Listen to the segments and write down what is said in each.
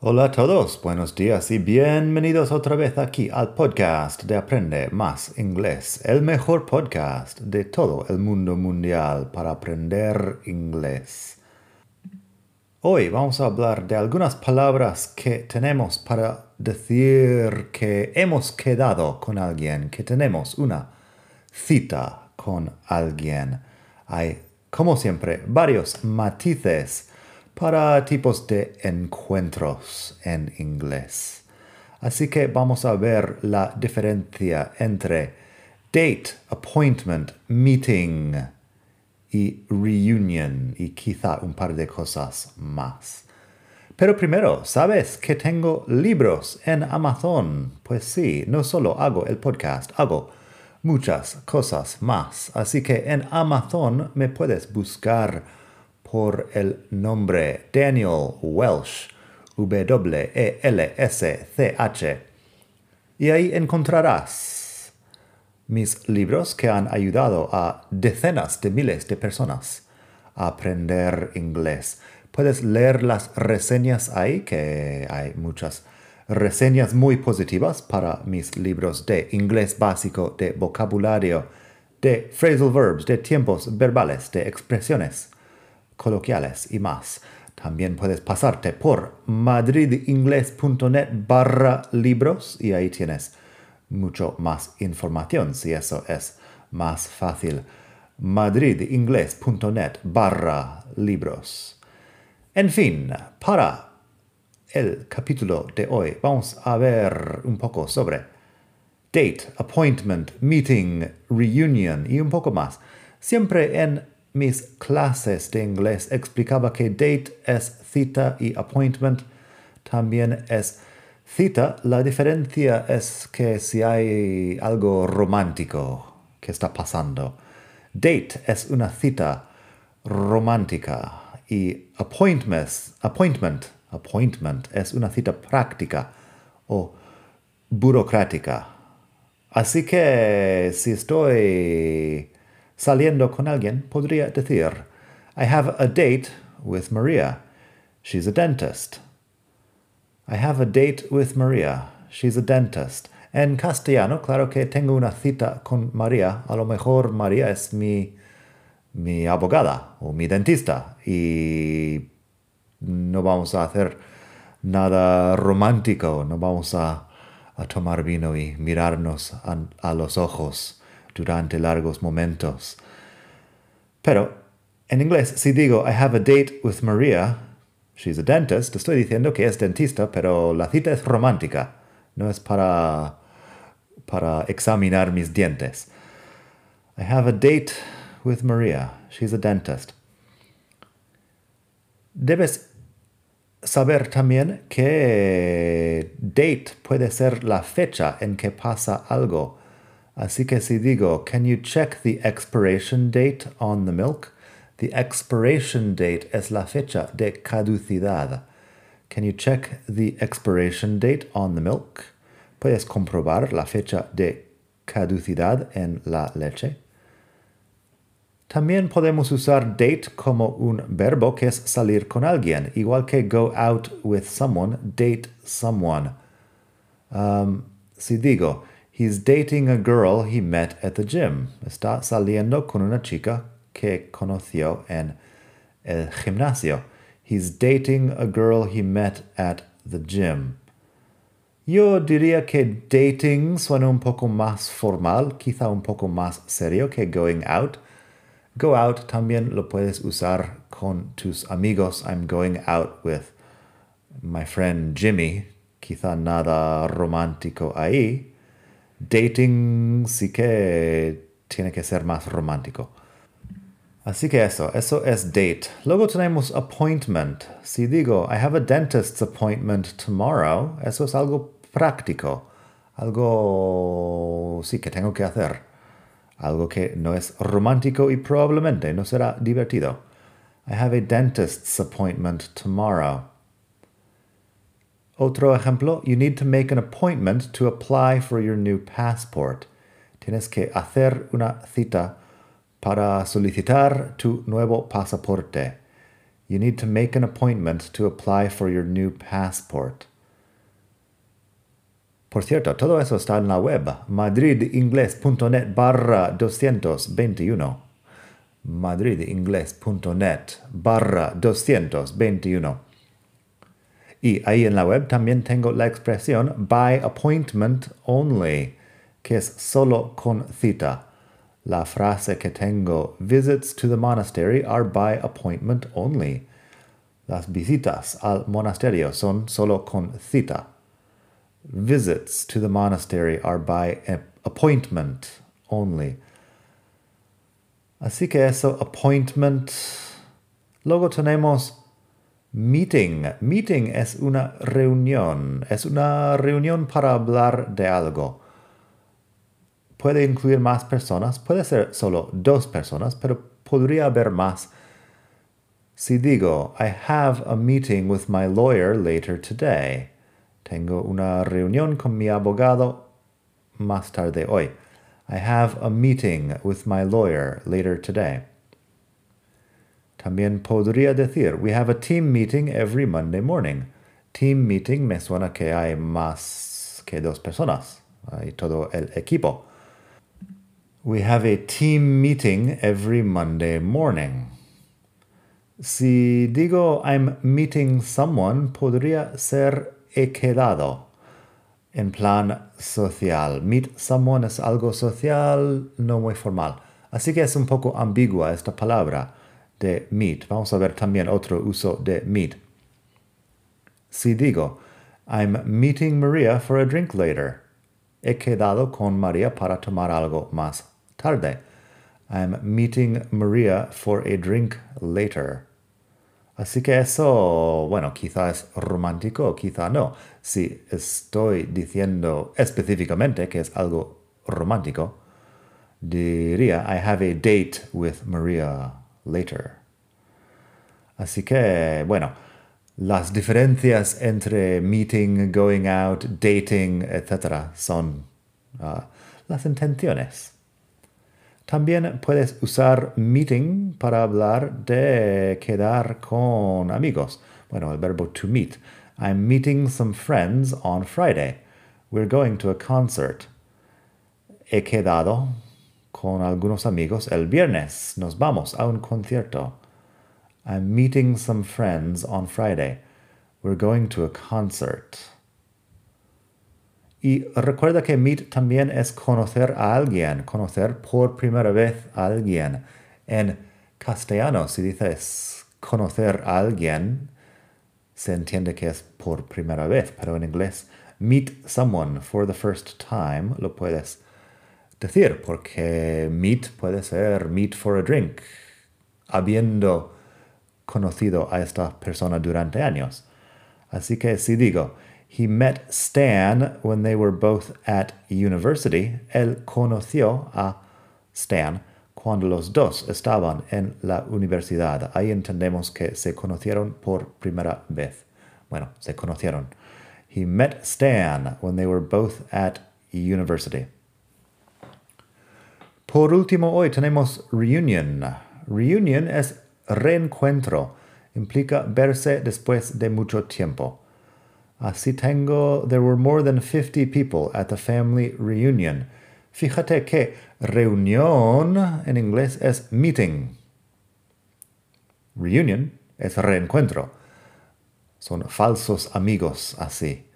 Hola a todos, buenos días y bienvenidos otra vez aquí al podcast de Aprende Más Inglés, el mejor podcast de todo el mundo mundial para aprender inglés. Hoy vamos a hablar de algunas palabras que tenemos para decir que hemos quedado con alguien, que tenemos una cita con alguien. Hay, como siempre, varios matices para tipos de encuentros en inglés. Así que vamos a ver la diferencia entre date, appointment, meeting y reunion y quizá un par de cosas más. Pero primero, ¿sabes que tengo libros en Amazon? Pues sí, no solo hago el podcast, hago muchas cosas más. Así que en Amazon me puedes buscar por el nombre Daniel Welsh, W-E-L-S-C-H. Y ahí encontrarás mis libros que han ayudado a decenas de miles de personas a aprender inglés. Puedes leer las reseñas ahí, que hay muchas reseñas muy positivas para mis libros de inglés básico, de vocabulario, de phrasal verbs, de tiempos verbales, de expresiones coloquiales y más. También puedes pasarte por madridingles.net barra libros y ahí tienes mucho más información si eso es más fácil. madridingles.net barra libros. En fin, para el capítulo de hoy vamos a ver un poco sobre date, appointment, meeting, reunion y un poco más. Siempre en mis clases de inglés explicaba que date es cita y appointment también es cita. La diferencia es que si hay algo romántico que está pasando. Date es una cita romántica y appointment, appointment, appointment es una cita práctica o burocrática. Así que si estoy Saliendo con alguien podría decir, I have a date with Maria. She's a dentist. I have a date with Maria. She's a dentist. En castellano, claro que tengo una cita con María. A lo mejor María es mi, mi abogada o mi dentista. Y no vamos a hacer nada romántico. No vamos a, tomar vino y mirarnos a los ojos durante largos momentos. Pero en inglés, si digo I have a date with Maria, she's a dentist, estoy diciendo que es dentista, pero la cita es romántica, no es para, para examinar mis dientes. I have a date with Maria, she's a dentist. Debes saber también que date puede ser la fecha en que pasa algo Así que si digo, can you check the expiration date on the milk? The expiration date es la fecha de caducidad. Can you check the expiration date on the milk? ¿Puedes comprobar la fecha de caducidad en la leche? También podemos usar date como un verbo que es salir con alguien, igual que go out with someone, date someone. Um, si digo, He's dating a girl he met at the gym. Está saliendo con una chica que conoció en el gimnasio. He's dating a girl he met at the gym. Yo diría que dating suena un poco más formal, quizá un poco más serio que going out. Go out también lo puedes usar con tus amigos. I'm going out with my friend Jimmy. Quizá nada romántico ahí dating sí que tiene que ser más romántico. Así que eso, eso es date. Luego tenemos appointment. Si digo, I have a dentist's appointment tomorrow, eso es algo práctico. Algo, sí, que tengo que hacer. algo que no es romántico y probablemente no será divertido. I have a dentist's appointment tomorrow. Otro ejemplo, you need to make an appointment to apply for your new passport. Tienes que hacer una cita para solicitar tu nuevo pasaporte. You need to make an appointment to apply for your new passport. Por cierto, todo eso está en la web, madridingles.net barra 221. madridingles.net barra 221. Y ahí en la web también tengo la expresión by appointment only, que es solo con cita. La frase que tengo, visits to the monastery are by appointment only. Las visitas al monasterio son solo con cita. Visits to the monastery are by appointment only. Así que eso, appointment. Luego tenemos meeting. Meeting es una reunión. Es una reunión para hablar de algo. Puede incluir más personas. Puede ser solo dos personas, pero podría haber más. Si digo, I have a meeting with my lawyer later today. Tengo una reunión con mi abogado más tarde hoy. I have a meeting with my lawyer later today. También podría decir, we have a team meeting every Monday morning. Team meeting me suena que hay más que dos personas. Hay todo el equipo. We have a team meeting every Monday morning. Si digo I'm meeting someone, podría ser he quedado en plan social. Meet someone es algo social, no muy formal. Así que es un poco ambigua esta palabra de meet. Vamos a ver también otro uso de meet. Si digo, I'm meeting Maria for a drink later. He quedado con María para tomar algo más tarde. I'm meeting Maria for a drink later. Así que eso, bueno, quizá es romántico, quizá no. Si estoy diciendo específicamente que es algo romántico, diría I have a date with Maria later. Así que, bueno, las diferencias entre meeting, going out, dating, etc. son uh, las intenciones. También puedes usar meeting para hablar de quedar con amigos. Bueno, el verbo to meet. I'm meeting some friends on Friday. We're going to a concert. He quedado con algunos amigos el viernes. Nos vamos a un concierto. I'm meeting some friends on Friday. We're going to a concert. Y recuerda que meet también es conocer a alguien, conocer por primera vez a alguien. En castellano, si dices conocer a alguien, se entiende que es por primera vez, pero en inglés, meet someone for the first time, lo puedes decir, porque meet puede ser meet for a drink, habiendo conocido a esta persona durante años. Así que si digo, He met Stan when they were both at university. Él conoció a Stan cuando los dos estaban en la universidad. Ahí entendemos que se conocieron por primera vez. Bueno, se conocieron. He met Stan when they were both at university. Por último, hoy tenemos reunion. Reunion es reencuentro. Implica verse después de mucho tiempo. Así tengo, there were more than 50 people at the family reunion. Fíjate que reunión en inglés es meeting. Reunion es reencuentro. Son falsos amigos así.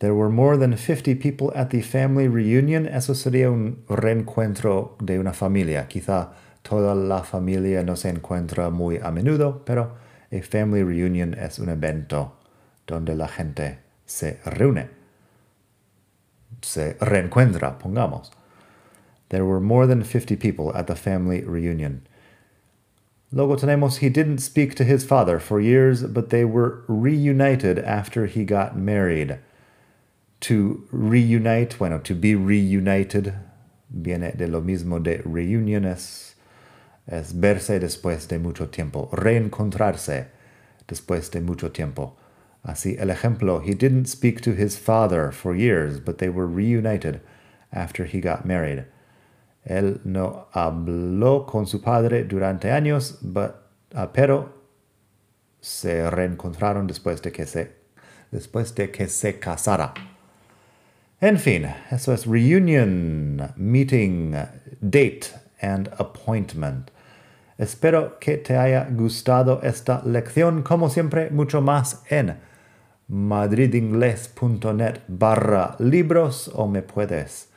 There were more than 50 people at the family reunion. Eso sería un reencuentro de una familia. Quizá toda la familia no se encuentra muy a menudo, pero a family reunion es un evento donde la gente se reúne, se reencuentra, pongamos. There were more than 50 people at the family reunion. Luego tenemos, he didn't speak to his father for years, but they were reunited after he got married. To reunite, bueno, to be reunited, viene de lo mismo de reuniones, es verse después de mucho tiempo, reencontrarse después de mucho tiempo. Así el ejemplo, he didn't speak to his father for years, but they were reunited after he got married. Él no habló con su padre durante años, but, uh, pero se reencontraron después de que se, después de que se casara. En fin, eso es reunion, meeting, date and appointment. Espero que te haya gustado esta lección, como siempre, mucho más en madridingles.net barra libros o me puedes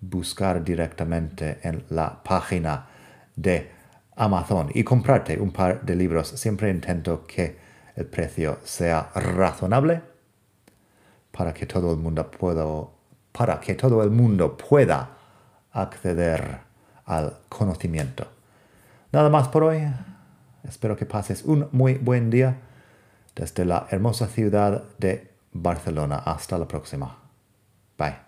buscar directamente en la página de Amazon y comprarte un par de libros. Siempre intento que el precio sea razonable para que todo el mundo pueda, para que todo el mundo pueda acceder al conocimiento. Nada más por hoy. Espero que pases un muy buen día desde la hermosa ciudad de Barcelona. Hasta la próxima. Bye.